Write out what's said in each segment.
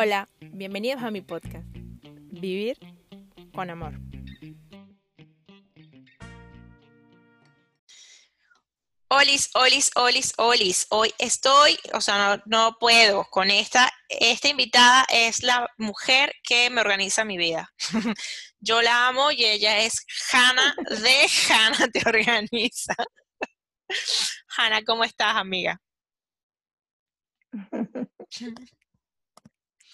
Hola, bienvenidos a mi podcast, Vivir con Amor. Olis, olis, olis, olis. Hoy estoy, o sea, no, no, puedo con esta. Esta invitada es la mujer que me organiza mi vida. Yo la amo y ella es Hanna de Hanna Te Organiza. Hanna, ¿cómo estás, amiga?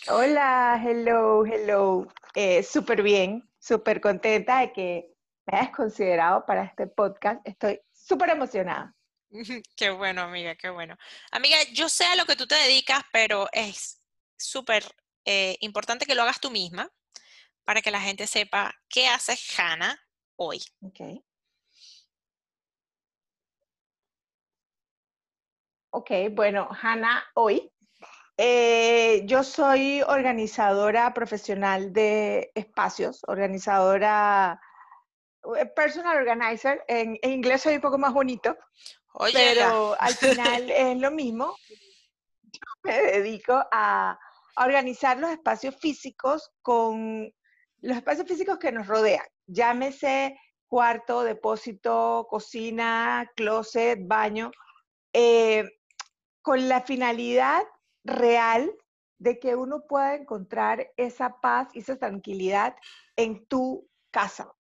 Hola, hello, hello. Eh, súper bien, súper contenta de que me hayas considerado para este podcast. Estoy súper emocionada. Qué bueno, amiga, qué bueno. Amiga, yo sé a lo que tú te dedicas, pero es súper eh, importante que lo hagas tú misma para que la gente sepa qué hace Hanna hoy. Ok. Ok, bueno, Hanna hoy eh, yo soy organizadora profesional de espacios, organizadora, eh, personal organizer. En, inglés soy un poco más bonito, pero al final es lo mismo. Yo me dedico a, organizar los espacios físicos con los espacios físicos que nos rodean. Llámese cuarto, depósito, cocina, closet, baño, eh, con la finalidad real de que uno pueda encontrar esa paz y esa tranquilidad en tu casa.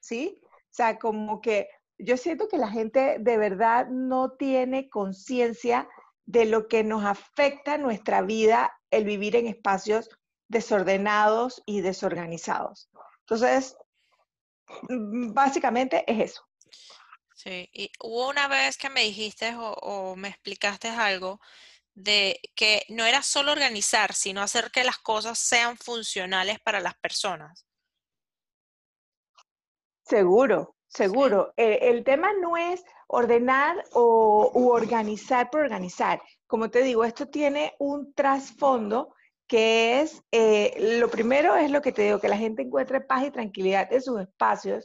¿Sí? O sea, como que yo siento que la gente de verdad no tiene conciencia de lo que nos afecta nuestra vida el vivir en espacios desordenados y desorganizados. Entonces, mm, básicamente es eso. Sí, y hubo una vez que me dijiste o, o me explicaste algo de que no era solo organizar, sino hacer que las cosas sean funcionales para las personas. Seguro, seguro. El, tema no es ordenar o u organizar por organizar. Como te digo, esto tiene un trasfondo que es, eh, lo primero es lo que te digo, que la gente encuentre paz y tranquilidad en sus espacios,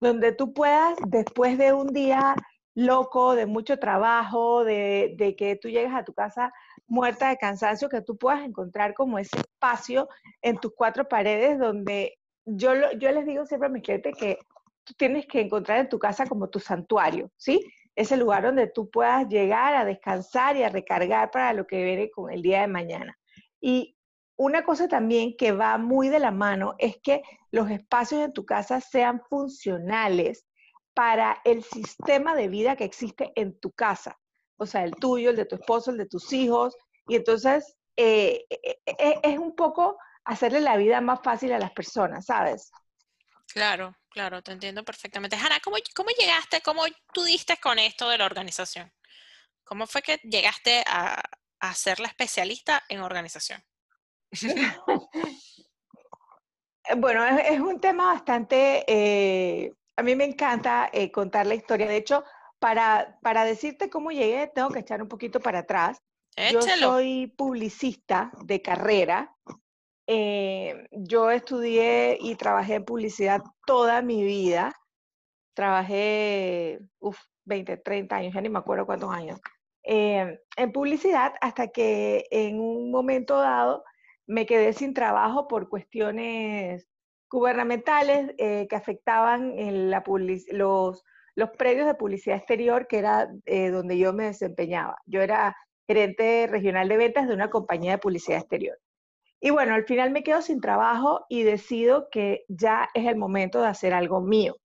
donde tú puedas, después de un día loco, de mucho trabajo, de, que tú llegues a tu casa muerta de cansancio, que tú puedas encontrar como ese espacio en tus cuatro paredes donde yo, yo les digo siempre a mis clientes que tú tienes que encontrar en tu casa como tu santuario, ¿sí? Ese lugar donde tú puedas llegar a descansar y a recargar para lo que viene con el día de mañana. Y una cosa también que va muy de la mano es que los espacios en tu casa sean funcionales para el sistema de vida que existe en tu casa, o sea, el tuyo, el de tu esposo, el de tus hijos, y entonces eh, eh, eh, es un poco hacerle la vida más fácil a las personas, ¿sabes? Claro, claro, te entiendo perfectamente. Hanna, ¿cómo, ¿cómo, llegaste, cómo tú diste con esto de la organización? ¿Cómo fue que llegaste a, a ser la especialista en organización? bueno, es, es, un tema bastante a mí me encanta eh, contar la historia. De hecho, para, para decirte cómo llegué, tengo que echar un poquito para atrás. Yo soy publicista de carrera. Eh, yo estudié y trabajé en publicidad toda mi vida. Trabajé, uff, 20, 30 años, ya ni me acuerdo cuántos años, eh, en publicidad hasta que en un momento dado me quedé sin trabajo por cuestiones gubernamentales eh, que afectaban los predios de publicidad exterior, que era eh, donde yo me desempeñaba. Yo era gerente regional de ventas de una compañía de publicidad exterior. Y bueno, al final me quedo sin trabajo y decido que ya es el momento de hacer algo mío.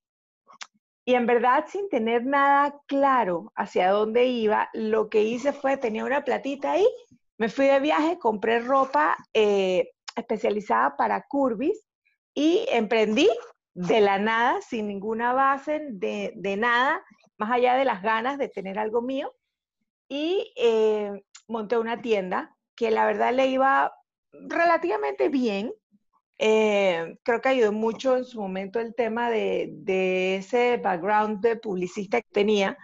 Y en verdad, sin tener nada claro hacia dónde iba, lo que hice fue, tenía una platita ahí, me fui de viaje, compré ropa eh, especializada para curvis y emprendí de la nada, sin ninguna base, de, nada, más allá de las ganas de tener algo mío. Y eh, monté una tienda que la verdad le iba relativamente bien. Eh, creo que ayudó mucho en su momento el tema de, ese background de publicista que tenía,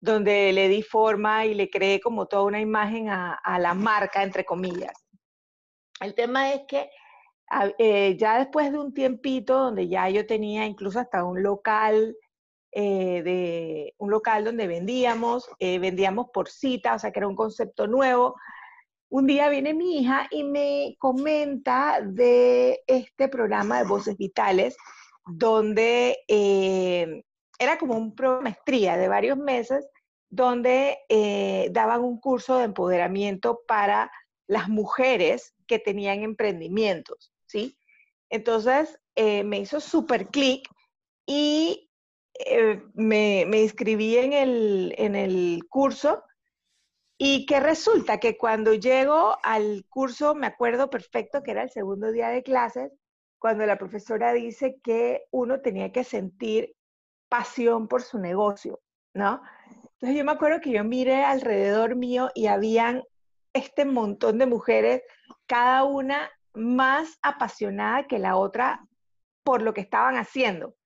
donde le di forma y le creé como toda una imagen a, a la marca, entre comillas. El tema es que eh, ya después de un tiempito donde ya yo tenía incluso hasta un local, eh, de, un local donde vendíamos, eh, vendíamos por cita, o sea que era un concepto nuevo, un día viene mi hija y me comenta de este programa de Voces Vitales, donde era como un maestría de varios meses, donde daban un curso de empoderamiento para las mujeres que tenían emprendimientos, ¿sí? Entonces, eh, me hizo súper clic y me, me, inscribí en el, en el curso y que resulta que cuando llego al curso, me acuerdo perfecto que era el segundo día de clases, cuando la profesora dice que uno tenía que sentir pasión por su negocio, ¿no? Entonces yo me acuerdo que yo miré alrededor mío y habían este montón de mujeres, cada una más apasionada que la otra por lo que estaban haciendo.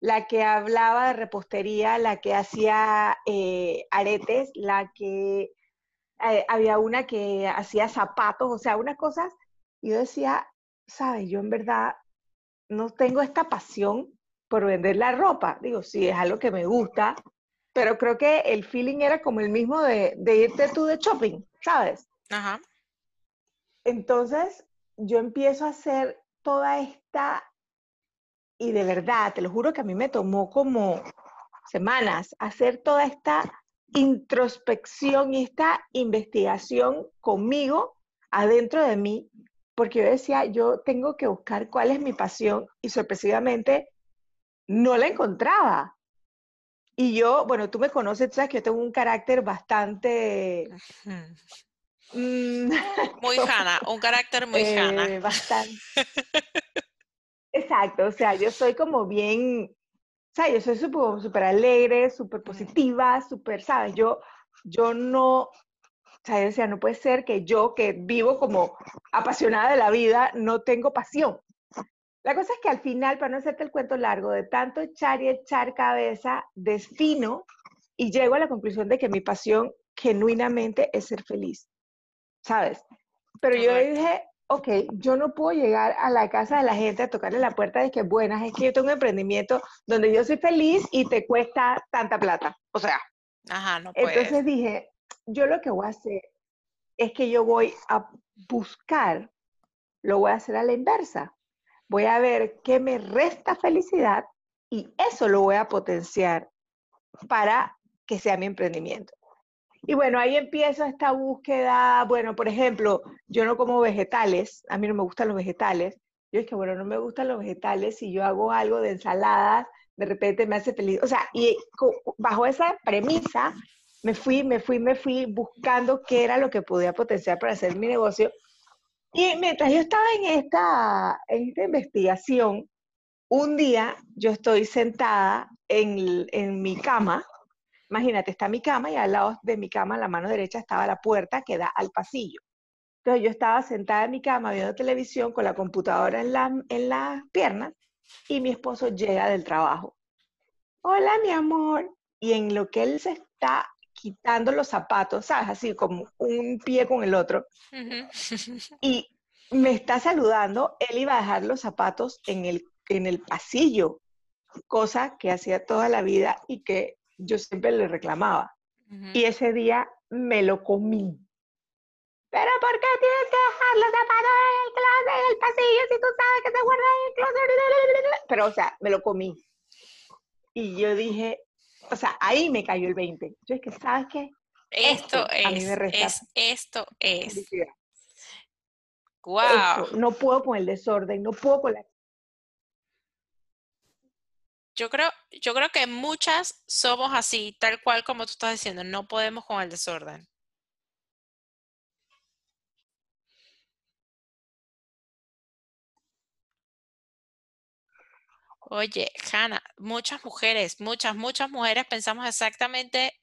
La que hablaba de repostería, la que hacía eh, aretes, la que eh, había una que hacía zapatos, o sea, unas cosas, y yo decía, ¿sabes? Yo en verdad no tengo esta pasión por vender la ropa. Digo, sí, es algo que me gusta, pero creo que el feeling era como el mismo de, de irte tú de shopping, ¿sabes? Ajá. Entonces, yo empiezo a hacer toda esta, y de verdad, te lo juro que a mí me tomó como semanas hacer toda esta introspección y esta investigación conmigo, adentro de mí, porque yo decía, yo tengo que buscar cuál es mi pasión y sorpresivamente no la encontraba. Y yo, bueno, tú me conoces, tú sabes que yo tengo un carácter bastante... Mm, muy jana, un carácter muy eh, Bastante. Exacto, o sea, yo soy como bien sea, yo soy súper alegre, súper positiva, súper, ¿sabes? Yo, yo no, o sea, yo decía, no puede ser que yo, que vivo como apasionada de la vida, no tengo pasión. La cosa es que al final, para no hacerte el cuento largo, de tanto echar y echar cabeza, defino y llego a la conclusión de que mi pasión genuinamente es ser feliz, ¿sabes? Pero yo dije, ok, yo no puedo llegar a la casa de la gente a tocarle la puerta de que buenas, es que yo tengo un emprendimiento donde yo soy feliz y te cuesta tanta plata. O sea, Ajá, no entonces dije, yo lo que voy a hacer es que yo voy a buscar, lo voy a hacer a la inversa. Voy a ver qué me resta felicidad y eso lo voy a potenciar para que sea mi emprendimiento. Y bueno, ahí empiezo esta búsqueda, bueno, por ejemplo, yo no como vegetales, a mí no me gustan los vegetales. Yo es que, bueno, no me gustan los vegetales, si yo hago algo de ensaladas, de repente me hace feliz. O sea, y bajo esa premisa, me fui, me fui, me fui buscando qué era lo que podía potenciar para hacer mi negocio. Y mientras yo estaba en esta, en esta investigación, un día yo estoy sentada en, en mi cama, Imagínate, está mi cama y al lado de mi cama, a la mano derecha, estaba la puerta que da al pasillo. Entonces yo estaba sentada en mi cama viendo televisión con la computadora en, la, en las piernas y mi esposo llega del trabajo. Hola, mi amor. Y en lo que él se está quitando los zapatos, ¿sabes? Así como un pie con el otro. y me está saludando, él iba a dejar los zapatos en el, en el pasillo, cosa que hacía toda la vida y que yo siempre le reclamaba. Y ese día me lo comí. Pero ¿por qué tienes que dejar los zapatos en el closet, en el pasillo, si tú sabes que se guarda en el closet? Pero, o sea, me lo comí. Y yo dije, o sea, ahí me cayó el 20. Yo es que, ¿sabes qué? Esto, es, esto es. Wow. no puedo con el desorden, no puedo con la yo creo, yo creo que muchas somos así, tal cual como tú estás diciendo, no podemos con el desorden. Oye, Hanna, muchas mujeres, muchas, muchas mujeres pensamos exactamente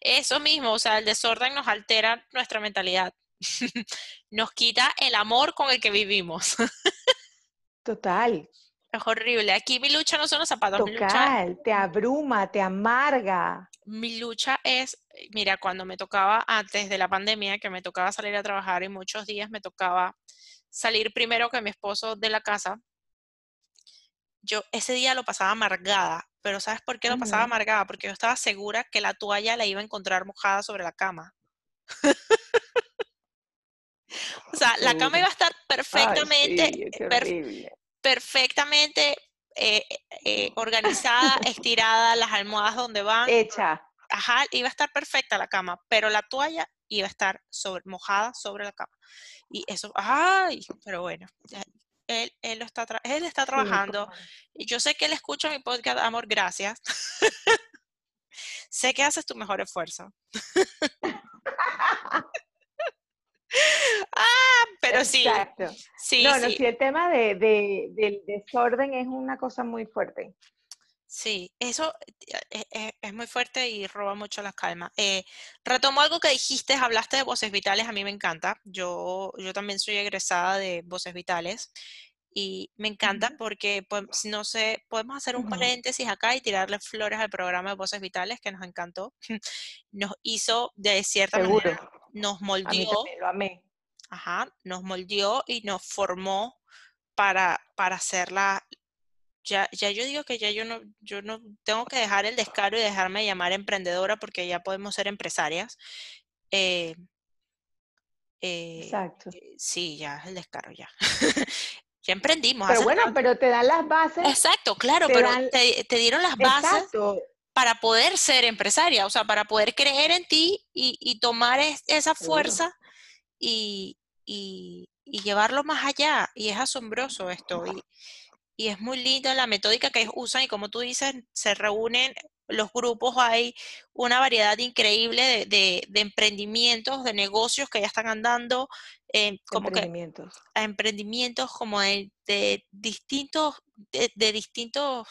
eso mismo, o sea, el desorden nos altera nuestra mentalidad, nos quita el amor con el que vivimos. Total, es horrible. Aquí mi lucha no son los zapatos. Total, te abruma, te amarga. Mi lucha es, mira, cuando me tocaba antes de la pandemia, que me tocaba salir a trabajar y muchos días me tocaba salir primero que mi esposo de la casa, yo ese día lo pasaba amargada. Pero ¿sabes por qué lo pasaba amargada? Porque yo estaba segura que la toalla la iba a encontrar mojada sobre la cama. O sea, la cama iba a estar perfectamente, perfectamente eh, eh, organizada, estirada, las almohadas donde van. Hecha. Ajá, iba a estar perfecta la cama, pero la toalla iba a estar sobre, mojada sobre la cama. Y eso, ay, pero bueno, él, él, lo está, él está trabajando. y yo sé que él escucha mi podcast, amor, gracias. sé que haces tu mejor esfuerzo. ah, pero sí. Exacto. Sí, no, no, sí, el tema de, de, del desorden es una cosa muy fuerte. Sí, eso eh, eh, es, muy fuerte y roba mucho la calma. Eh, retomo algo que dijiste, hablaste de voces vitales, a mí me encanta. Yo, yo también soy egresada de voces vitales y me encanta porque, pues, no sé, podemos hacer un paréntesis acá y tirarle flores al programa de voces vitales que nos encantó. Nos hizo de cierta manera, nos moldeó. lo amé. Ajá, nos moldeó y nos formó para, para hacer la, ya, ya yo digo que ya yo no, yo no tengo que dejar el descaro y dejarme llamar emprendedora porque ya podemos ser empresarias. Eh, eh, Exacto. Eh, sí, ya el descaro ya. ya emprendimos. Pero bueno, pero te dan las bases. Exacto, claro, pero te, te, dieron las bases para poder ser empresaria, o sea, para poder creer en ti y, y tomar esa fuerza y, y, y, llevarlo más allá. Y es asombroso esto. Y, es muy linda la metódica que ellos usan y como tú dices, se reúnen los grupos, hay una variedad increíble de, emprendimientos, de negocios que ya están andando, eh, como emprendimientos. que emprendimientos como de, distintos, de, distintos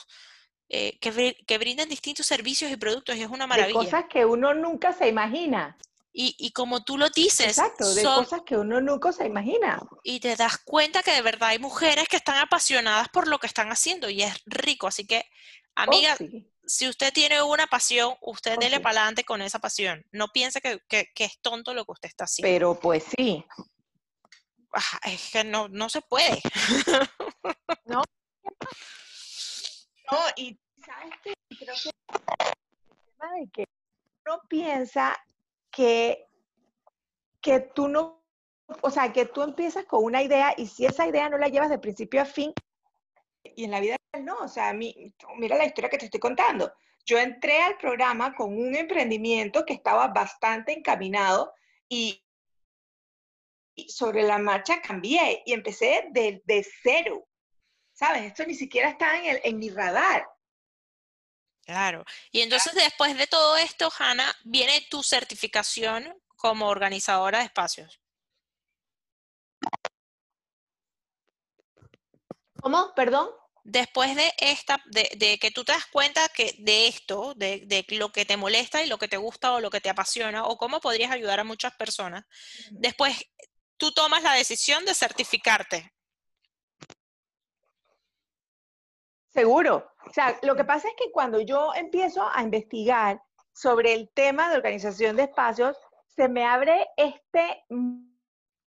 eh, que, que, brindan distintos servicios y productos y es una maravilla. De cosas que uno nunca se imagina. Y, como tú lo dices. Exacto, de cosas que uno nunca se imagina. Y te das cuenta que de verdad hay mujeres que están apasionadas por lo que están haciendo y es rico. Así que, oh, amiga, si usted tiene una pasión, usted oh, dele para adelante con esa pasión. No piense que, es tonto lo que usted está haciendo. Pero pues sí. es que no, no se puede. no. No, y sabes qué? creo que el tema de que uno piensa que, que tú no, o sea, que tú empiezas con una idea y si esa idea no la llevas de principio a fin, y en la vida no, o sea, mira la historia que te estoy contando. Yo entré al programa con un emprendimiento que estaba bastante encaminado y, sobre la marcha cambié y empecé de, cero. ¿Sabes? Esto ni siquiera está en, el, en mi radar. Claro. Y entonces después de todo esto, Hanna, viene tu certificación como organizadora de espacios. ¿Cómo? Perdón. Después de esta, de, que tú te das cuenta que de esto, de, de, lo que te molesta y lo que te gusta o lo que te apasiona, o cómo podrías ayudar a muchas personas, después tú tomas la decisión de certificarte. Seguro. O sea, lo que pasa es que cuando yo empiezo a investigar sobre el tema de organización de espacios, se me abre este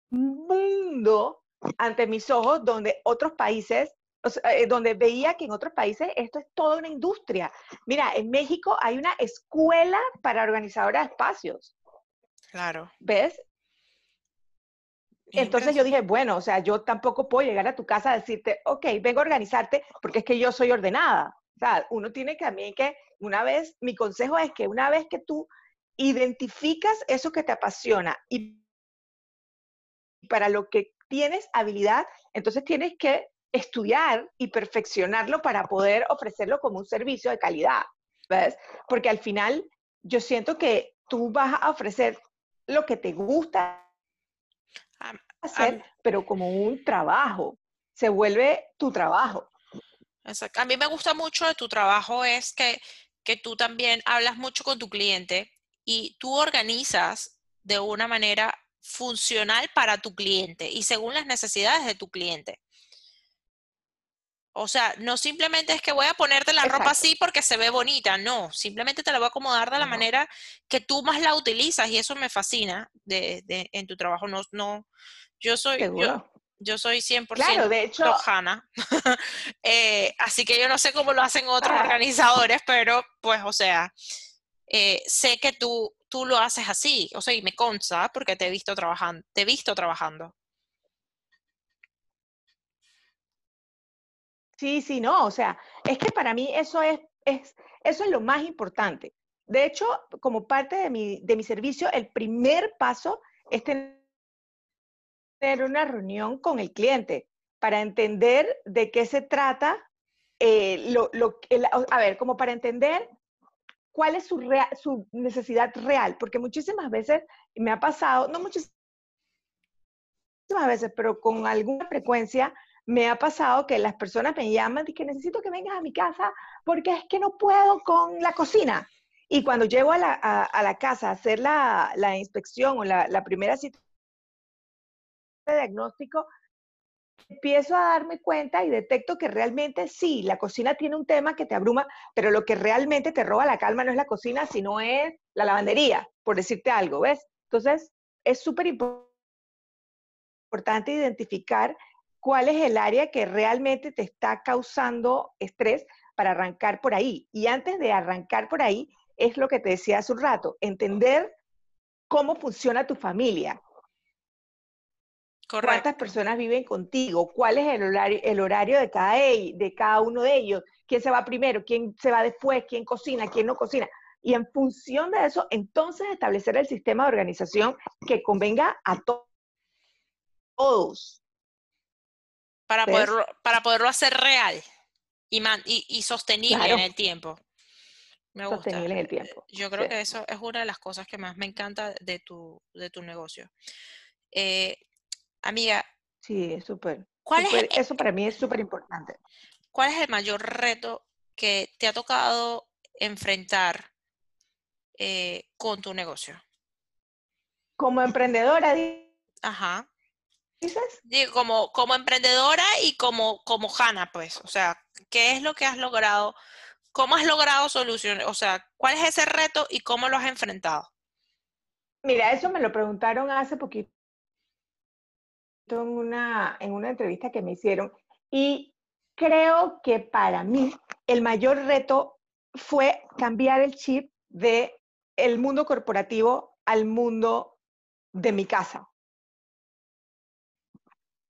mundo ante mis ojos donde otros países, eh, donde veía que en otros países esto es toda una industria. Mira, en México hay una escuela para organizadoras de espacios. Claro. ¿Ves? Entonces yo dije, bueno, o sea, yo tampoco puedo llegar a tu casa a decirte, ok, vengo a organizarte porque es que yo soy ordenada. O sea, uno tiene que también que, una vez, mi consejo es que una vez que tú identificas eso que te apasiona y para lo que tienes habilidad, entonces tienes que estudiar y perfeccionarlo para poder ofrecerlo como un servicio de calidad, ¿ves? Porque al final yo siento que tú vas a ofrecer lo que te gusta hacer, pero como un trabajo. Se vuelve tu trabajo. Exacto. A mí me gusta mucho de tu trabajo es que, que tú también hablas mucho con tu cliente y tú organizas de una manera funcional para tu cliente y según las necesidades de tu cliente. O sea, no simplemente es que voy a ponerte la ropa así porque se ve bonita, no, simplemente te la voy a acomodar de la manera que tú más la utilizas y eso me fascina de, de en tu trabajo. No, no, yo soy, yo, yo, soy 100% claro, de hecho, eh, así que yo no sé cómo lo hacen otros organizadores, pero pues, o sea, eh, sé que tú, tú lo haces así, o sea, y me consta porque te he visto trabajando, te he visto trabajando. Sí, sí, no, o sea, es que para mí eso es, es, eso es lo más importante. De hecho, como parte de mi, de mi servicio, el primer paso es tener una reunión con el cliente para entender de qué se trata, eh, lo, lo, a ver, como para entender cuál es su, su necesidad real, porque muchísimas veces me ha pasado, no muchísimas veces, pero con alguna frecuencia me ha pasado que las personas me llaman y que necesito que vengas a mi casa porque es que no puedo con la cocina. Y cuando llego a la, a, la casa a hacer la, la inspección o la, primera cita diagnóstico, empiezo a darme cuenta y detecto que realmente sí, la cocina tiene un tema que te abruma, pero lo que realmente te roba la calma no es la cocina, sino es la lavandería, por decirte algo, ¿ves? Entonces, es súper importante identificar cuál es el área que realmente te está causando estrés para arrancar por ahí. Y antes de arrancar por ahí, es lo que te decía hace un rato, entender cómo funciona tu familia. ¿Cuántas personas viven contigo? ¿Cuál es el horario, el horario de, cada, de cada uno de ellos? ¿Quién se va primero? ¿Quién se va después? ¿Quién cocina? ¿Quién no cocina? Y en función de eso, entonces establecer el sistema de organización que convenga a todos. Para poderlo, para poderlo hacer real y, y, sostenible en el tiempo. Me gusta. Sostenible en el tiempo. Yo creo que eso es una de las cosas que más me encanta de tu, de tu negocio. Eh, amiga. Sí, súper. ¿Cuál es eso para mí es súper importante. ¿Cuál es el mayor reto que te ha tocado enfrentar eh, con tu negocio? Como emprendedora, Ajá como, como emprendedora y como, como Hanna, pues, o sea, ¿qué es lo que has logrado? ¿Cómo has logrado soluciones? O sea, ¿cuál es ese reto y cómo lo has enfrentado? Mira, eso me lo preguntaron hace poquito en una, en una entrevista que me hicieron y creo que para mí el mayor reto fue cambiar el chip de el mundo corporativo al mundo de mi casa.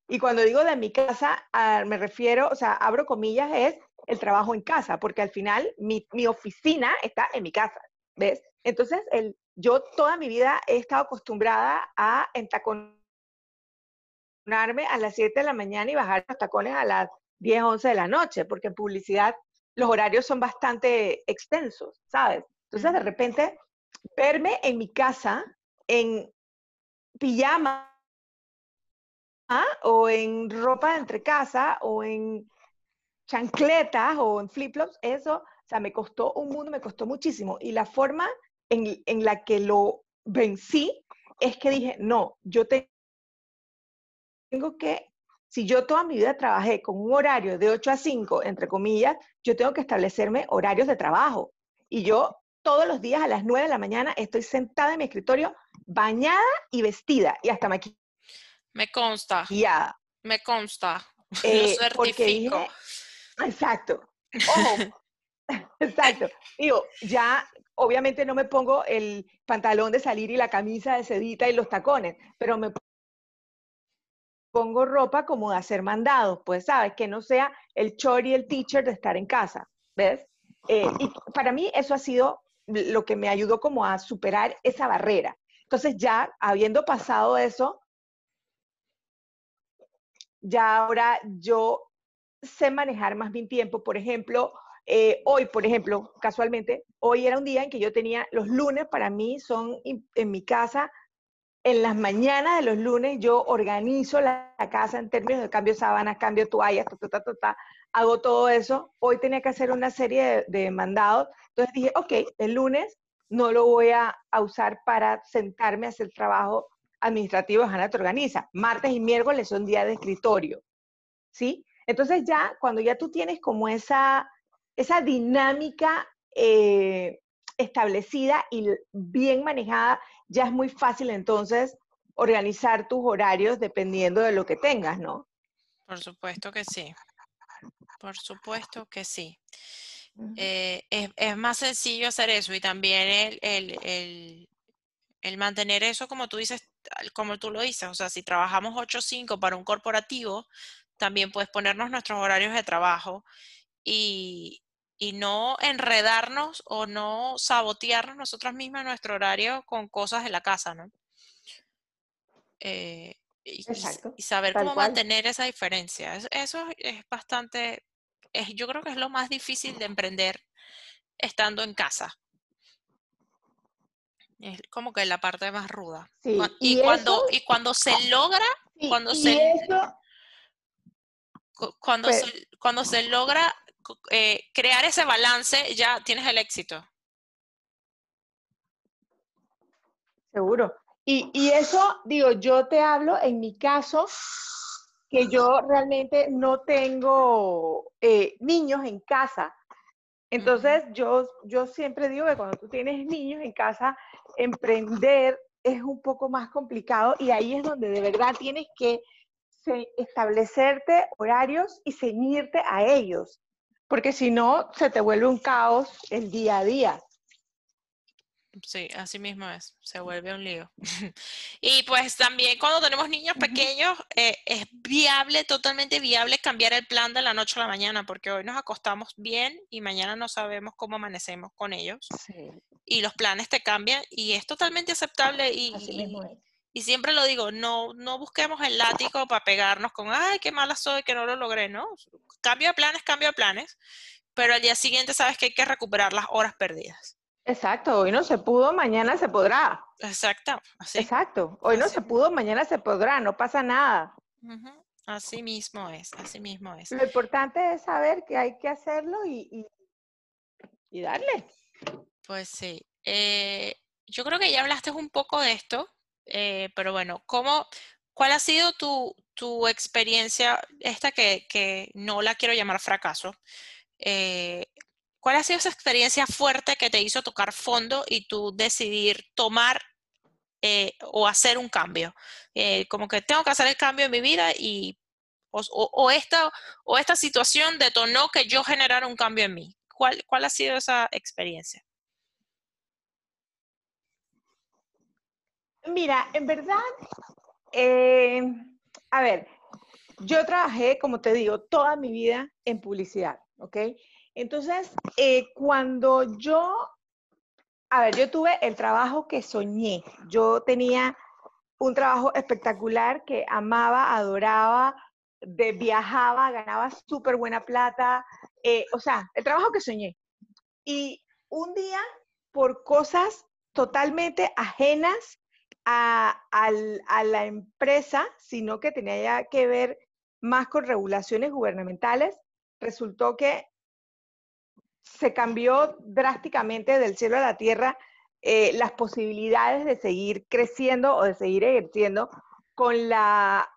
Y cuando digo de mi casa, ah, me refiero, o sea, abro comillas, es el trabajo en casa, porque al final mi, oficina está en mi casa, ¿ves? Entonces, el, yo toda mi vida he estado acostumbrada a entaconarme a las 7 de la mañana y bajar los tacones a las 10, 11 de la noche, porque en publicidad los horarios son bastante extensos, ¿sabes? Entonces, de repente, verme en mi casa en pijama o en ropa de entre casa, o en chancletas, o en flip-flops, eso, o sea, me costó un mundo, me costó muchísimo. Y la forma en, en la que lo vencí es que dije, no, yo tengo que, si yo toda mi vida trabajé con un horario de 8 a 5, entre comillas, yo tengo que establecerme horarios de trabajo. Y yo todos los días a las 9 de la mañana estoy sentada en mi escritorio, bañada y vestida, y hasta maquillada me consta. Ya. Me consta. Eh, Lo certifico. exacto. exacto. Digo, ya obviamente no me pongo el pantalón de salir y la camisa de sedita y los tacones, pero me pongo ropa como de hacer mandados, pues sabes, que no sea el chor y el teacher de estar en casa, ¿ves? Eh, y para mí eso ha sido lo que me ayudó como a superar esa barrera. Entonces ya habiendo pasado eso, ya ahora yo sé manejar más mi tiempo. Por ejemplo, eh, hoy, por ejemplo, casualmente, hoy era un día en que yo tenía, los lunes para mí son en mi casa, en las mañanas de los lunes yo organizo la, casa en términos de cambio sábanas, cambio toallas, hago todo eso. Hoy tenía que hacer una serie de, mandados. Entonces dije, ok, el lunes no lo voy a, a usar para sentarme a hacer trabajo administrativo Hanna te organiza. Martes y miércoles son días de escritorio, ¿sí? Entonces ya, cuando ya tú tienes como esa, esa dinámica eh, establecida y bien manejada, ya es muy fácil entonces organizar tus horarios dependiendo de lo que tengas, ¿no? Por supuesto que sí. Por supuesto que sí. Eh, es, más sencillo hacer eso y también el, el mantener eso, como tú dices, como tú lo dices, o sea, si trabajamos 8 5 para un corporativo, también puedes ponernos nuestros horarios de trabajo y, no enredarnos o no sabotearnos nosotras mismas nuestro horario con cosas de la casa, ¿no? Eh, y, saber cómo mantener esa diferencia. Eso, es bastante, es, yo creo que es lo más difícil de emprender estando en casa. Es como que la parte más ruda. y, cuando, y cuando se logra, cuando se cuando, se, cuando se logra eh, crear ese balance, ya tienes el éxito. Seguro. Y, y, eso, digo, yo te hablo en mi caso, que yo realmente no tengo eh, niños en casa. Entonces, yo, yo siempre digo que cuando tú tienes niños en casa, emprender es un poco más complicado y ahí es donde de verdad tienes que establecerte horarios y ceñirte a ellos, porque si no, se te vuelve un caos el día a día. Sí, así mismo es, se vuelve un lío. y pues también cuando tenemos niños pequeños, eh, es viable, totalmente viable cambiar el plan de la noche a la mañana, porque hoy nos acostamos bien y mañana no sabemos cómo amanecemos con ellos. Y los planes te cambian y es totalmente aceptable y, así mismo es. Y siempre lo digo, no, no busquemos el látigo para pegarnos con, ay, qué mala soy, que no lo logré, ¿no? Cambio de planes, cambio de planes, pero al día siguiente sabes que hay que recuperar las horas perdidas. Exacto, hoy no se pudo, mañana se podrá. Exacto, así. Exacto, hoy no se pudo, mañana se podrá, no pasa nada. Así mismo es, así mismo es. Lo importante es saber que hay que hacerlo y, y, darle. Pues sí. Eh, yo creo que ya hablaste un poco de esto, eh, pero bueno, ¿cómo, ¿cuál ha sido tu, tu experiencia, esta que, que, no la quiero llamar fracaso? Eh, ¿Cuál ha sido esa experiencia fuerte que te hizo tocar fondo y tú decidir tomar eh, o hacer un cambio? como que tengo que hacer el cambio en mi vida y o, o, esta, o esta situación detonó que yo generara un cambio en mí. ¿Cuál, cuál ha sido esa experiencia? Mira, en verdad, eh, a ver, yo trabajé, como te digo, toda mi vida en publicidad, ¿ok? Entonces, eh, cuando yo, a ver, yo tuve el trabajo que soñé. Yo tenía un trabajo espectacular que amaba, adoraba, de, viajaba, ganaba súper buena plata, eh, o sea, el trabajo que soñé. Y un día, por cosas totalmente ajenas a, la empresa, sino que tenía que ver más con regulaciones gubernamentales, resultó que se cambió drásticamente del cielo a la tierra eh, las posibilidades de seguir creciendo o de seguir ejerciendo con la,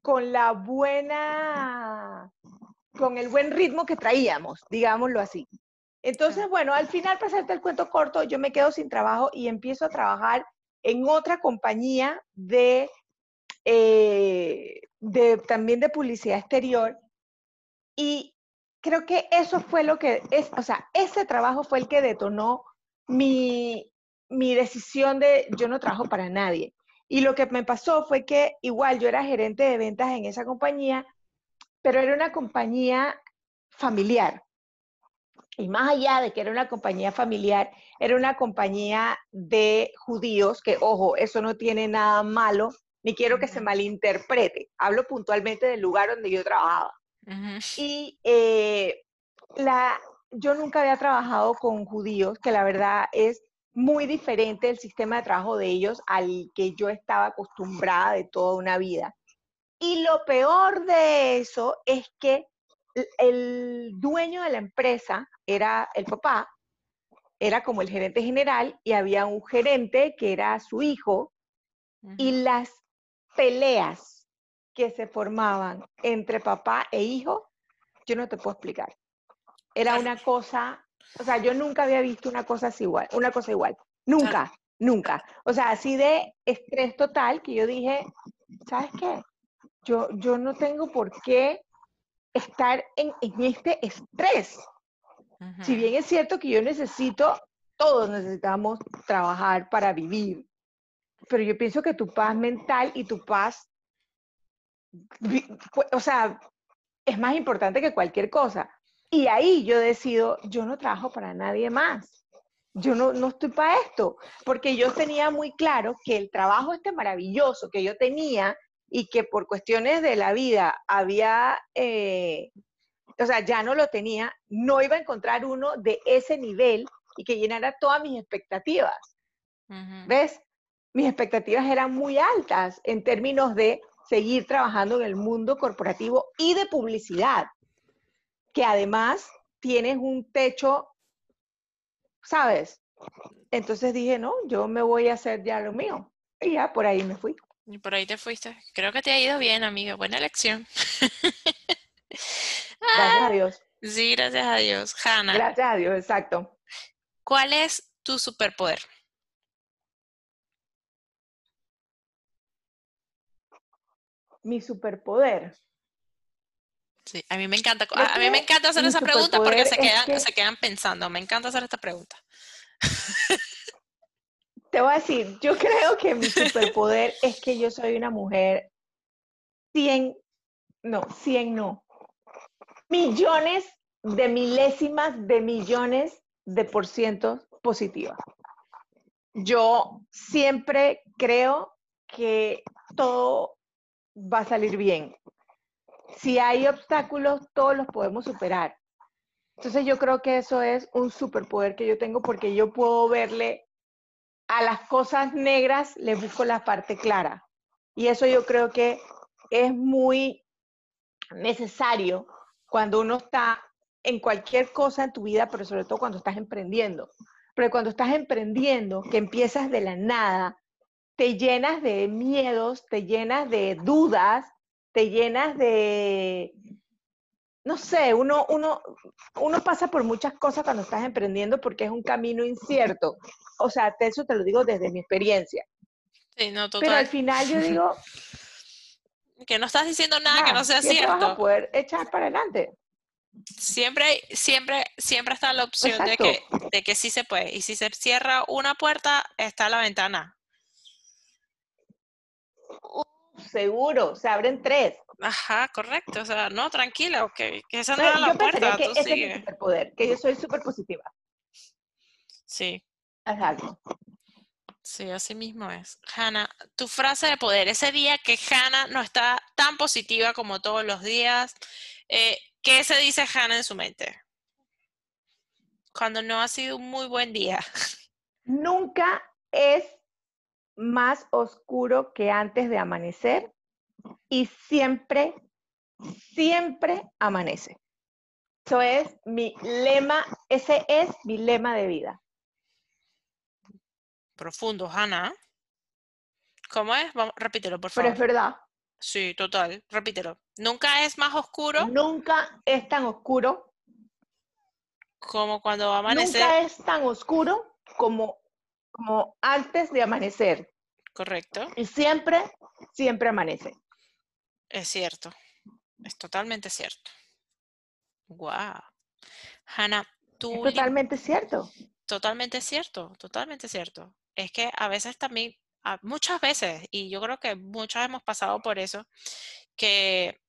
con la buena, con el buen ritmo que traíamos, digámoslo así. Entonces, bueno, al final, para hacerte el cuento corto, yo me quedo sin trabajo y empiezo a trabajar en otra compañía de, eh, de, también de publicidad exterior. Y creo que eso fue lo que, es, o sea, ese trabajo fue el que detonó mi, mi decisión de yo no trabajo para nadie. Y lo que me pasó fue que igual yo era gerente de ventas en esa compañía, pero era una compañía familiar. Y más allá de que era una compañía familiar, era una compañía de judíos, que ojo, eso no tiene nada malo, ni quiero que se malinterprete. Hablo puntualmente del lugar donde yo trabajaba. Y eh, la, yo nunca había trabajado con judíos, que la verdad es muy diferente el sistema de trabajo de ellos al que yo estaba acostumbrada de toda una vida. Y lo peor de eso es que el dueño de la empresa era el papá, era como el gerente general y había un gerente que era su hijo y las peleas que se formaban entre papá e hijo, yo no te puedo explicar. Era una cosa, o sea, yo nunca había visto una cosa así igual, una cosa igual, nunca, nunca. O sea, así de estrés total que yo dije, ¿sabes qué? Yo, yo no tengo por qué estar en, este estrés. Si bien es cierto que yo necesito, todos necesitamos trabajar para vivir, pero yo pienso que tu paz mental y tu paz, o sea, es más importante que cualquier cosa. Y ahí yo decido, yo no trabajo para nadie más. Yo no, no estoy para esto, porque yo tenía muy claro que el trabajo este maravilloso que yo tenía y que por cuestiones de la vida había, eh, o sea, ya no lo tenía, no iba a encontrar uno de ese nivel y que llenara todas mis expectativas. ¿Ves? Mis expectativas eran muy altas en términos de seguir trabajando en el mundo corporativo y de publicidad, que además tienes un techo, ¿sabes? Entonces dije, no, yo me voy a hacer ya lo mío. Y ya por ahí me fui. Y por ahí te fuiste. Creo que te ha ido bien, amiga. Buena elección. Gracias a Dios. Sí, gracias a Dios. Hanna. Gracias a Dios, exacto. ¿Cuál es tu superpoder? mi superpoder. Sí, a mí me encanta, a, mí me encanta hacer esa pregunta porque se quedan, se quedan pensando. Me encanta hacer esta pregunta. Te voy a decir, yo creo que mi superpoder es que yo soy una mujer 100, no, 100 no, millones de milésimas de millones de por ciento positiva. Yo siempre creo que todo va a salir bien. Si hay obstáculos, todos los podemos superar. Entonces yo creo que eso es un superpoder que yo tengo porque yo puedo verle a las cosas negras, le busco la parte clara. Y eso yo creo que es muy necesario cuando uno está en cualquier cosa en tu vida, pero sobre todo cuando estás emprendiendo. Pero cuando estás emprendiendo, que empiezas de la nada, te llenas de miedos, te llenas de dudas, te llenas de, no sé, uno, uno, uno pasa por muchas cosas cuando estás emprendiendo porque es un camino incierto. O sea, eso te lo digo desde mi experiencia. Sí, no, total. Pero al final yo digo... que no estás diciendo nada que no sea cierto. Vas a poder echar para adelante. Siempre, siempre, siempre está la opción de que, de que sí se puede. Y si se cierra una puerta, está la ventana seguro, se abren tres. Ajá, correcto. O sea, no, tranquila, que esa no era la puerta. Que ese es superpoder, que yo soy súper positiva. Sí. Exacto. Sí, así mismo es. Hanna, tu frase de poder, ese día que Hanna no está tan positiva como todos los días, eh, ¿qué se dice Hanna en su mente? Cuando no ha sido un muy buen día. Nunca es más oscuro que antes de amanecer y siempre, siempre amanece. Eso es mi lema, ese es mi lema de vida. Profundo, Hanna. ¿Cómo es? Vamos, repítelo, por favor. Pero es verdad. Sí, total. Repítelo. Nunca es más oscuro. Nunca es tan oscuro. Como cuando va a amanecer. Nunca es tan oscuro como como antes de amanecer. Correcto. Y siempre, siempre amanece. Es cierto. Es totalmente cierto. Wow. Hanna, tú. totalmente cierto. Totalmente cierto, totalmente cierto. Es que a veces también, muchas veces, y yo creo que muchas hemos pasado por eso, que,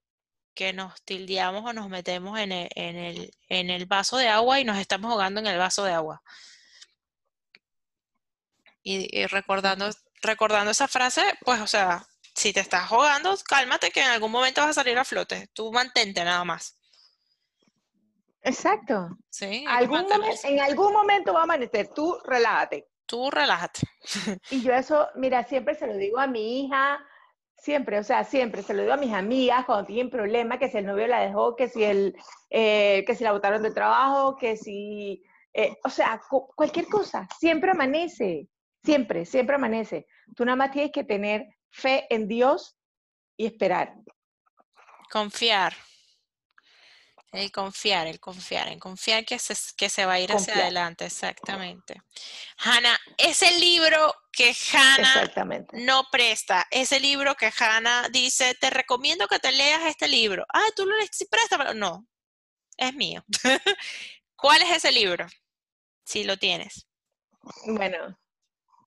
que nos tildeamos o nos metemos en el, en, el, en el vaso de agua y nos estamos ahogando en el vaso de agua y, recordando, recordando esa frase, pues, o sea, si te estás jugando, cálmate que en algún momento vas a salir a flote. Tú mantente nada más. Exacto. Sí. Algún en algún momento va a amanecer. Tú relájate. Tú relájate. y yo eso, mira, siempre se lo digo a mi hija, siempre, o sea, siempre se lo digo a mis amigas cuando tienen problemas, que si el novio la dejó, que si el, eh, que si la botaron de trabajo, que si, eh, o sea, cualquier cosa, siempre amanece. Siempre, siempre amanece. Tú nada más tienes que tener fe en Dios y esperar. Confiar. El confiar, el confiar, el confiar que se, que se va a ir hacia adelante, exactamente. Hanna, ese libro que Hanna no presta, ese libro que Hanna dice, te recomiendo que te leas este libro. Ah, tú lo lees, sí, préstame. No, es mío. ¿Cuál es ese libro? Si lo tienes. Bueno,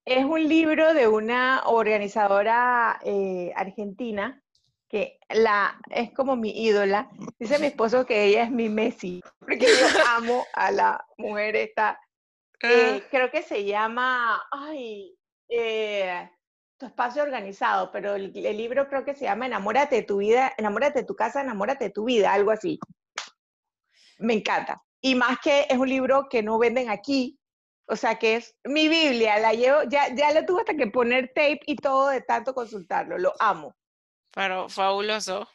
es un libro de una organizadora eh, argentina que la es como mi ídola. Dice mi esposo que ella es mi Messi, porque yo amo a la mujer esta. Eh, ah. creo que se llama, ay, eh, tu espacio organizado, pero el, libro creo que se llama Enamórate de tu vida, enamórate de tu casa, enamórate de tu vida, algo así. Me encanta. Y más que es un libro que no venden aquí, o sea que es mi Biblia, la llevo, ya, ya le tuve hasta que poner tape y todo de tanto consultarlo, lo amo. Pero fabuloso.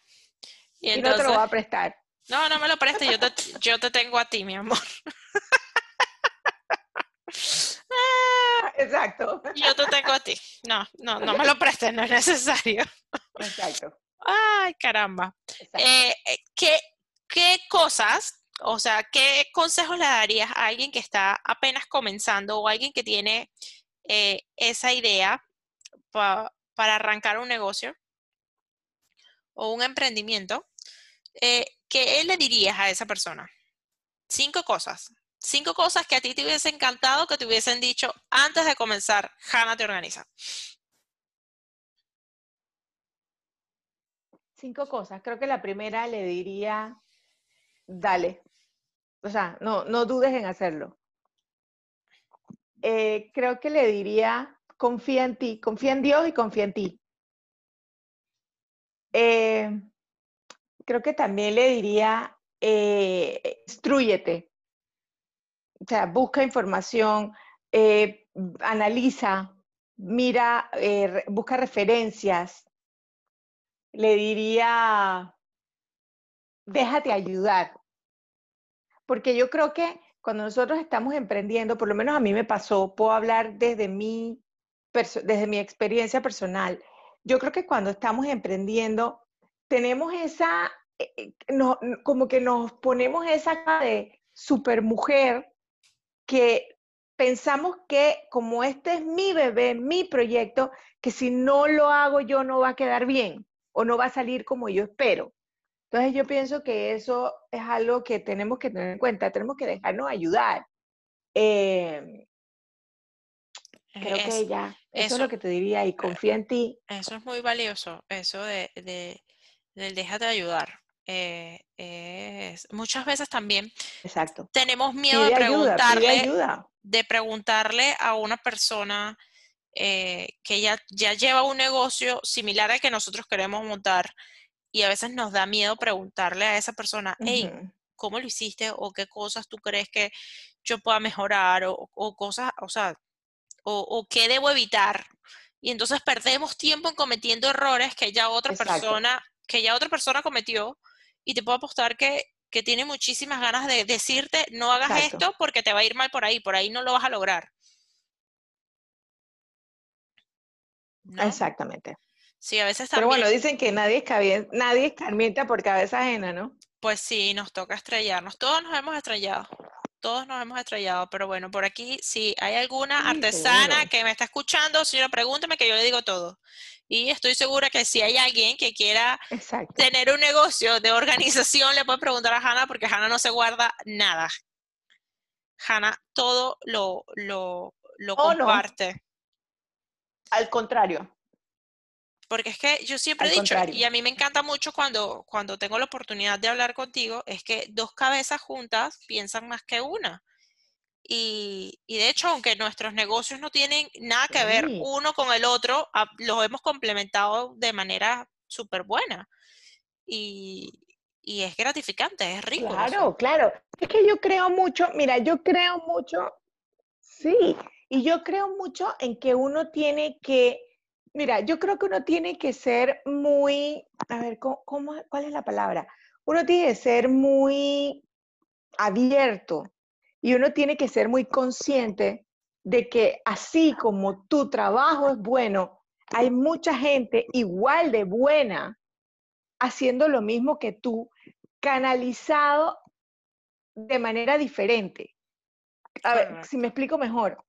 Y, no te lo voy a prestar. No, no me lo prestes, yo te, yo te tengo a ti, mi amor. Exacto. Yo te tengo a ti. No, no, no me lo prestes, no es necesario. Exacto. Ay, caramba. Eh, eh, ¿qué, ¿Qué cosas, o sea, qué consejos le darías a alguien que está apenas comenzando o alguien que tiene eh, esa idea para arrancar un negocio o un emprendimiento? ¿Qué le dirías a esa persona? Cinco cosas cinco cosas que a ti te hubiese encantado que te hubiesen dicho antes de comenzar, Hanna te organiza. Cinco cosas. Creo que la primera le diría, dale. O sea, no, no dudes en hacerlo. Eh, creo que le diría, confía en ti, confía en Dios y confía en ti. Eh, creo que también le diría, eh, instruyete o sea, busca información, eh, analiza, mira, busca referencias. Le diría, déjate ayudar. Porque yo creo que cuando nosotros estamos emprendiendo, por lo menos a mí me pasó, puedo hablar desde mi, desde mi experiencia personal. Yo creo que cuando estamos emprendiendo, tenemos esa, eh, como que nos ponemos esa de supermujer que pensamos que como este es mi bebé, mi proyecto, que si no lo hago yo no va a quedar bien o no va a salir como yo espero. Entonces yo pienso que eso es algo que tenemos que tener en cuenta, tenemos que dejarnos ayudar. Em, creo que ya, eso, es lo que te diría y confía en ti. Eso es muy valioso, eso de, de, de déjate ayudar. Eh, muchas veces también Exacto. tenemos miedo de preguntarle, de preguntarle a una persona eh, que ya, ya lleva un negocio similar al que nosotros queremos montar y a veces nos da miedo preguntarle a esa persona, hey, ¿cómo lo hiciste? ¿O qué cosas tú crees que yo pueda mejorar? ¿O, cosas, o sea, o, qué debo evitar? Y entonces perdemos tiempo en cometiendo errores que ya otra persona, que ya otra persona cometió y te puedo apostar que, tiene muchísimas ganas de decirte, no hagas esto porque te va a ir mal por ahí, por ahí no lo vas a lograr. Exactamente. Sí, a veces también. Pero bueno, dicen que nadie es, nadie escarmienta por cabeza ajena, ¿no? Pues sí, nos toca estrellarnos. Todos nos hemos estrellado. Todos nos hemos estrellado. Pero bueno, por aquí, si hay alguna artesana que me está escuchando, señora, pregúnteme que yo le digo todo. Y estoy segura que si hay alguien que quiera tener un negocio de organización, le puede preguntar a Hanna porque Hanna no se guarda nada. Hanna todo lo, lo, lo oh, comparte. Al contrario. Porque es que yo siempre he dicho, y a mí me encanta mucho cuando, cuando tengo la oportunidad de hablar contigo, es que dos cabezas juntas piensan más que una. Y, de hecho, aunque nuestros negocios no tienen nada que ver uno con el otro, los hemos complementado de manera súper buena. Y, es gratificante, es rico. Claro, claro. Es que yo creo mucho, mira, yo creo mucho, sí, y yo creo mucho en que uno tiene que, mira, yo creo que uno tiene que ser muy, a ver, ¿cómo, cuál es la palabra? Uno tiene que ser muy abierto y uno tiene que ser muy consciente de que así como tu trabajo es bueno, hay mucha gente igual de buena haciendo lo mismo que tú, canalizado de manera diferente. A ver, si me explico mejor.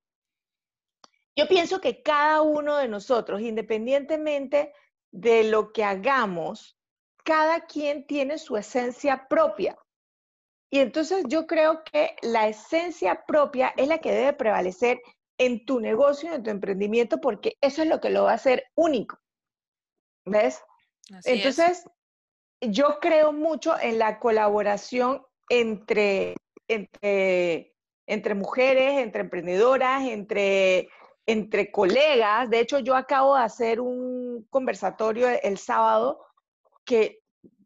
Yo pienso que cada uno de nosotros, independientemente de lo que hagamos, cada quien tiene su esencia propia. Y entonces yo creo que la esencia propia es la que debe prevalecer en tu negocio, en tu emprendimiento, porque eso es lo que lo va a hacer único. ¿Ves? Entonces, yo creo mucho en la colaboración entre, entre, entre mujeres, entre emprendedoras, entre, entre colegas. De hecho, yo acabo de hacer un conversatorio el sábado que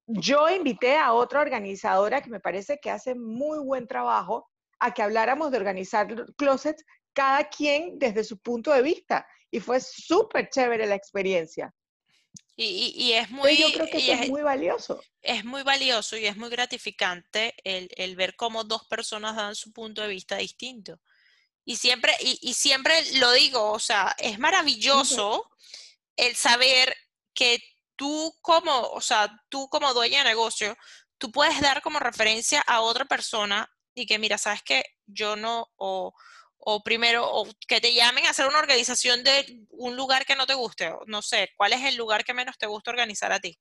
yo invité a otra organizadora que me parece que hace muy buen trabajo a que habláramos de organizar closets, cada quien desde su punto de vista. Y fue súper chévere la experiencia. Y, es muy... yo creo que es, muy valioso. Es muy valioso y es muy gratificante el, ver cómo dos personas dan su punto de vista distinto. Y siempre, y, siempre lo digo, o sea, es maravilloso el saber que tú como, o sea, tú como dueña de negocio, tú puedes dar como referencia a otra persona y que, mira, sabes que yo no, o, o primero, o que te llamen a hacer una organización de un lugar que no te guste, no sé, ¿cuál es el lugar que menos te gusta organizar a ti?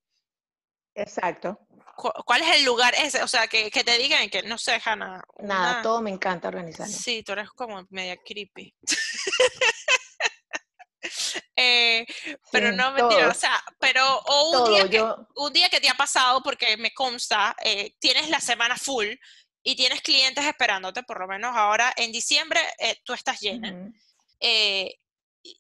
Exacto. ¿Cuál es el lugar ese? O sea, que, te digan que, no sé, Hanna. Nada, todo me encanta organizar. Sí, tú eres como media creepy. Eh, pero no mentira, o sea, pero o un, día que, un día que te ha pasado, porque me consta, eh, tienes la semana full y tienes clientes esperándote, por lo menos ahora en diciembre eh, tú estás llena. Eh,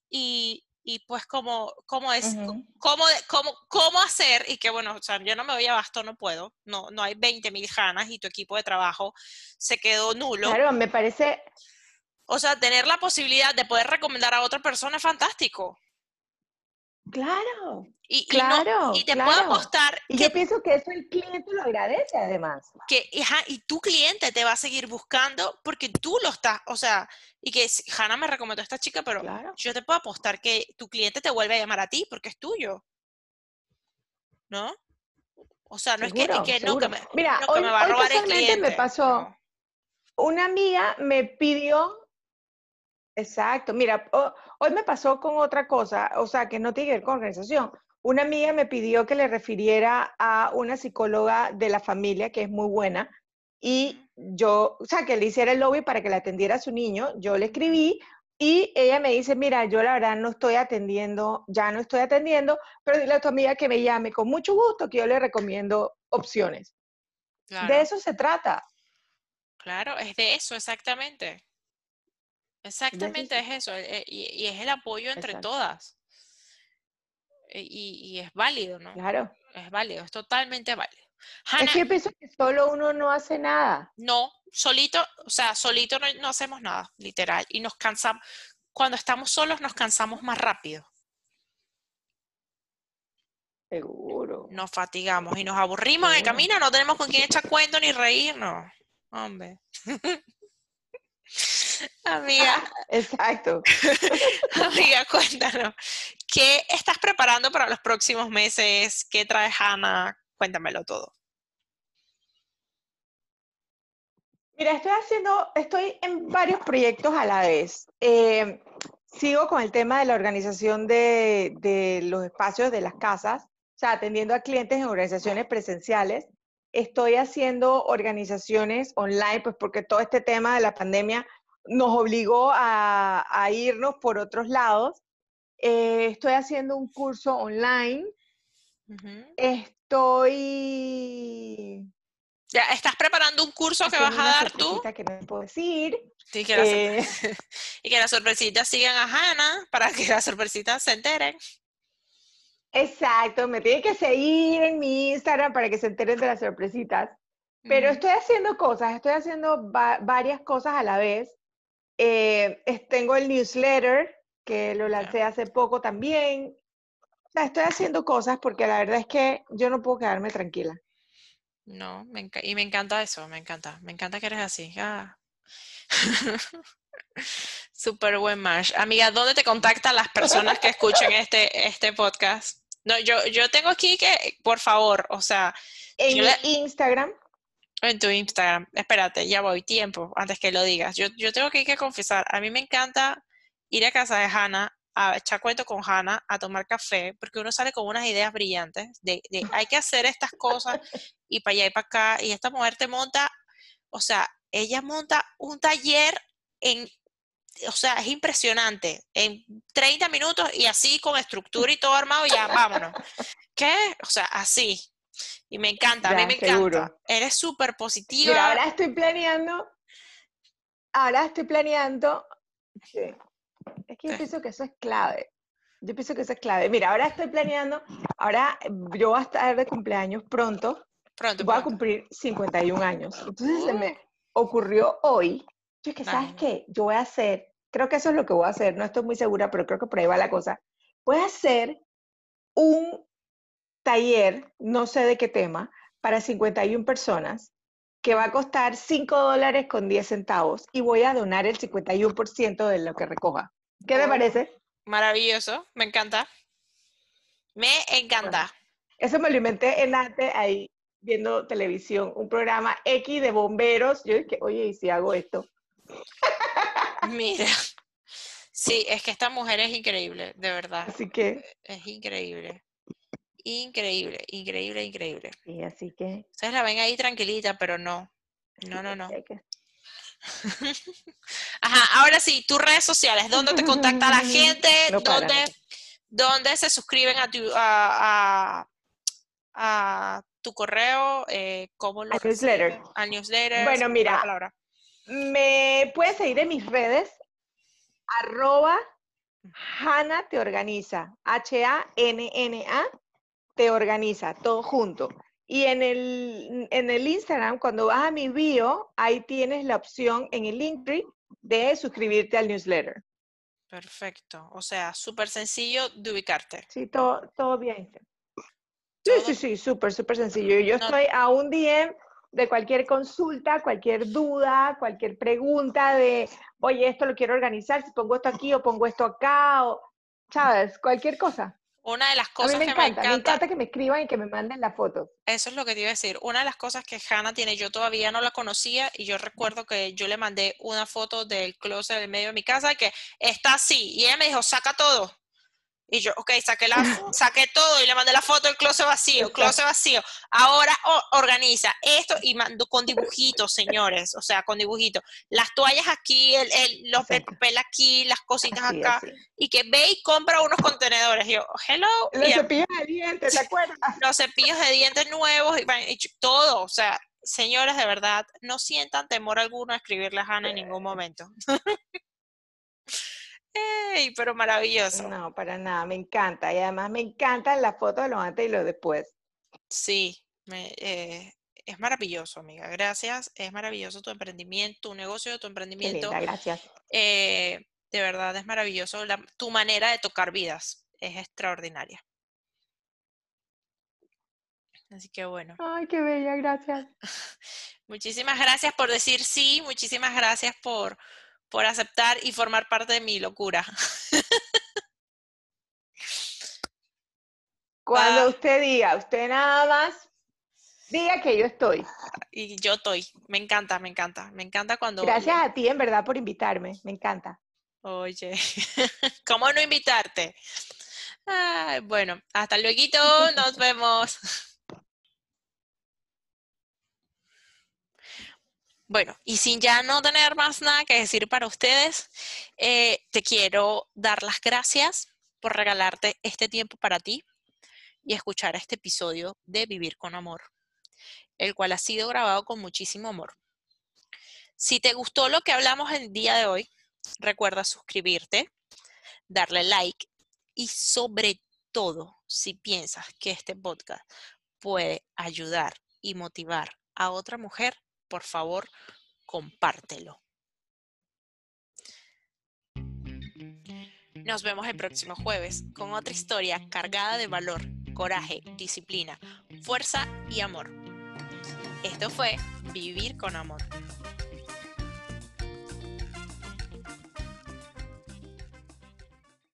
y, y, pues cómo, cómo es, cómo, cómo, cómo, hacer y que bueno, o sea, yo no me voy a basto, no puedo, no, no hay 20 mil janas y tu equipo de trabajo se quedó nulo. Claro, me parece... O sea, tener la posibilidad de poder recomendar a otra persona es fantástico. Claro. Y, claro, y, te puedo apostar. Y yo pienso que eso el cliente lo agradece además. Que, y tu cliente te va a seguir buscando porque tú lo estás, o sea, y que Hanna me recomendó a esta chica, pero yo te puedo apostar que tu cliente te vuelve a llamar a ti porque es tuyo. ¿No? O sea, no es que, no, que me, Mira, hoy, me va a robar el cliente. me pasó, una amiga me pidió Exacto. Mira, hoy me pasó con otra cosa, o sea, que no tiene que ver con organización. Una amiga me pidió que le refiriera a una psicóloga de la familia que es muy buena y yo, o sea, que le hiciera el lobby para que le atendiera a su niño. Yo le escribí y ella me dice, mira, yo la verdad no estoy atendiendo, ya no estoy atendiendo, pero dile a tu amiga que me llame con mucho gusto, que yo le recomiendo opciones. De eso se trata. Claro, es de eso, exactamente. Exactamente es eso, eh, y, es el apoyo entre todas. Eh, y, es válido, ¿no? Claro. Es válido, es totalmente válido. es que yo pienso que solo uno no hace nada. No, solito, o sea, solito no, hacemos nada, literal. Y nos cansamos, cuando estamos solos nos cansamos más rápido. Seguro. Nos fatigamos y nos aburrimos en el camino, no tenemos con quién echar cuento ni reírnos. Hombre. Amiga. Exacto. Amiga, cuéntanos. ¿Qué estás preparando para los próximos meses? ¿Qué trae Hanna? Cuéntamelo todo. Mira, estoy haciendo, estoy en varios proyectos a la vez. Eh, sigo con el tema de la organización de, de los espacios de las casas, o sea, atendiendo a clientes en organizaciones presenciales estoy haciendo organizaciones online, pues porque todo este tema de la pandemia nos obligó a, irnos por otros lados. Eh, estoy haciendo un curso online. Estoy... Ya, ¿estás preparando un curso que vas a dar tú? Que no puedo decir. Sí, que eh, y que las sorpresitas sigan a Hannah para que las sorpresitas se enteren. Exacto, me tienen que seguir en mi Instagram para que se enteren de las sorpresitas. Pero estoy haciendo cosas, estoy haciendo varias cosas a la vez. Eh, tengo el newsletter, que lo lancé hace poco también. O sea, estoy haciendo cosas porque la verdad es que yo no puedo quedarme tranquila. No, y me encanta eso, me encanta. Me encanta que eres así. Ah. Súper buen match. Amiga, ¿dónde te contactan las personas que escuchen este, este podcast? No, yo, yo tengo aquí que, por favor, o sea. En Instagram. En tu Instagram. Espérate, ya voy, tiempo, antes que lo digas. Yo, yo tengo que, que confesar, a mí me encanta ir a casa de Hanna, a echar cuento con Hanna, a tomar café, porque uno sale con unas ideas brillantes de, de hay que hacer estas cosas y para allá y para acá. Y esta mujer te monta, o sea, ella monta un taller en o sea, es impresionante. En 30 minutos y así con estructura y todo armado, ya vámonos. ¿qué? O sea, así. Y me encanta, a mí me encanta. Eres súper positiva. Mira, ahora estoy planeando, ahora estoy planeando, es que yo pienso que eso es clave. Yo pienso que eso es clave. Mira, ahora estoy planeando, ahora yo voy a estar de cumpleaños pronto. Pronto. Voy a cumplir 51 años. Entonces se me uh. ocurrió hoy, yo es que, ¿sabes qué? Yo voy a hacer, creo que eso es lo que voy a hacer, no estoy muy segura, pero creo que por ahí va la cosa. Voy a hacer un taller, no sé de qué tema, para 51 personas, que va a costar 5 dólares con 10 centavos y voy a donar el 51% de lo que recoja. ¿Qué te parece? Maravilloso, me encanta. Me encanta. eso me lo inventé en antes ahí viendo televisión, un programa X de bomberos. Yo dije, oye, ¿y si hago esto? Mira. Sí, es que esta mujer es increíble, de verdad. Así que. Es increíble. Increíble, increíble, increíble. Y así que. Ustedes la ven ahí tranquilita, pero no. No, no, no. Ajá, ahora sí, tus redes sociales, ¿dónde te contacta la gente? ¿Dónde, se suscriben a tu, a, tu correo? Eh, ¿Cómo lo al newsletter. Al newsletter. Bueno, mira, me puedes seguir en mis redes, arroba Hanna te organiza, H-A-N-N-A, te organiza, todo junto. Y en el, en el Instagram, cuando vas a mi bio, ahí tienes la opción en el Linktree de suscribirte al newsletter. Perfecto. O sea, súper sencillo de ubicarte. Sí, todo, todo bien. Sí, sí, sí, súper, súper sencillo. Yo estoy a un DM de cualquier consulta, cualquier duda, cualquier pregunta de, oye, esto lo quiero organizar, si pongo esto aquí o pongo esto acá, o, ¿sabes? Cualquier cosa. Una de las cosas me que encanta, me encanta. que me escriban y que me manden la foto. Eso es lo que te iba a decir. Una de las cosas que Hannah tiene, yo todavía no la conocía y yo recuerdo que yo le mandé una foto del closet del medio de mi casa que está así y ella me dijo, saca todo. Y yo, ok, saqué, la, saqué todo y le mandé la foto del closet vacío, closet vacío. Ahora organiza esto y mando con dibujitos, señores, o sea, con dibujitos. Las toallas aquí, el, el los papel aquí, las cositas acá. Y que ve y compra unos contenedores. yo, hello. Los cepillos de dientes, ¿te acuerdas? Los cepillos de dientes nuevos y, todo, o sea, señores, de verdad, no sientan temor alguno a escribirle a Hannah en ningún momento. ¡Ey! Pero maravilloso. No, para nada, me encanta. Y además me encantan las fotos de los antes y los después. Sí, eh, es maravilloso, amiga. Gracias. Es maravilloso tu emprendimiento, tu negocio, tu emprendimiento. gracias. Eh, de verdad es maravilloso. tu manera de tocar vidas es extraordinaria. Así que bueno. Ay, qué bella, gracias. Muchísimas gracias por decir sí, muchísimas gracias por, por aceptar y formar parte de mi locura. Cuando ah. usted diga, usted nada más diga que yo estoy. Y yo estoy. Me encanta, me encanta. Me encanta cuando. Gracias a ti, en verdad, por invitarme. Me encanta. Oye, ¿cómo no invitarte? bueno, hasta luego, nos vemos. Bueno, y sin ya no tener más nada que decir para ustedes, eh, te quiero dar las gracias por regalarte este tiempo para ti y escuchar este episodio de Vivir con Amor, el cual ha sido grabado con muchísimo amor. Si te gustó lo que hablamos el día de hoy, recuerda suscribirte, darle like y sobre todo, si piensas que este podcast puede ayudar y motivar a otra mujer, por favor, compártelo. Nos vemos el próximo jueves con otra historia cargada de valor, coraje, disciplina, fuerza y amor. Esto fue Vivir con Amor.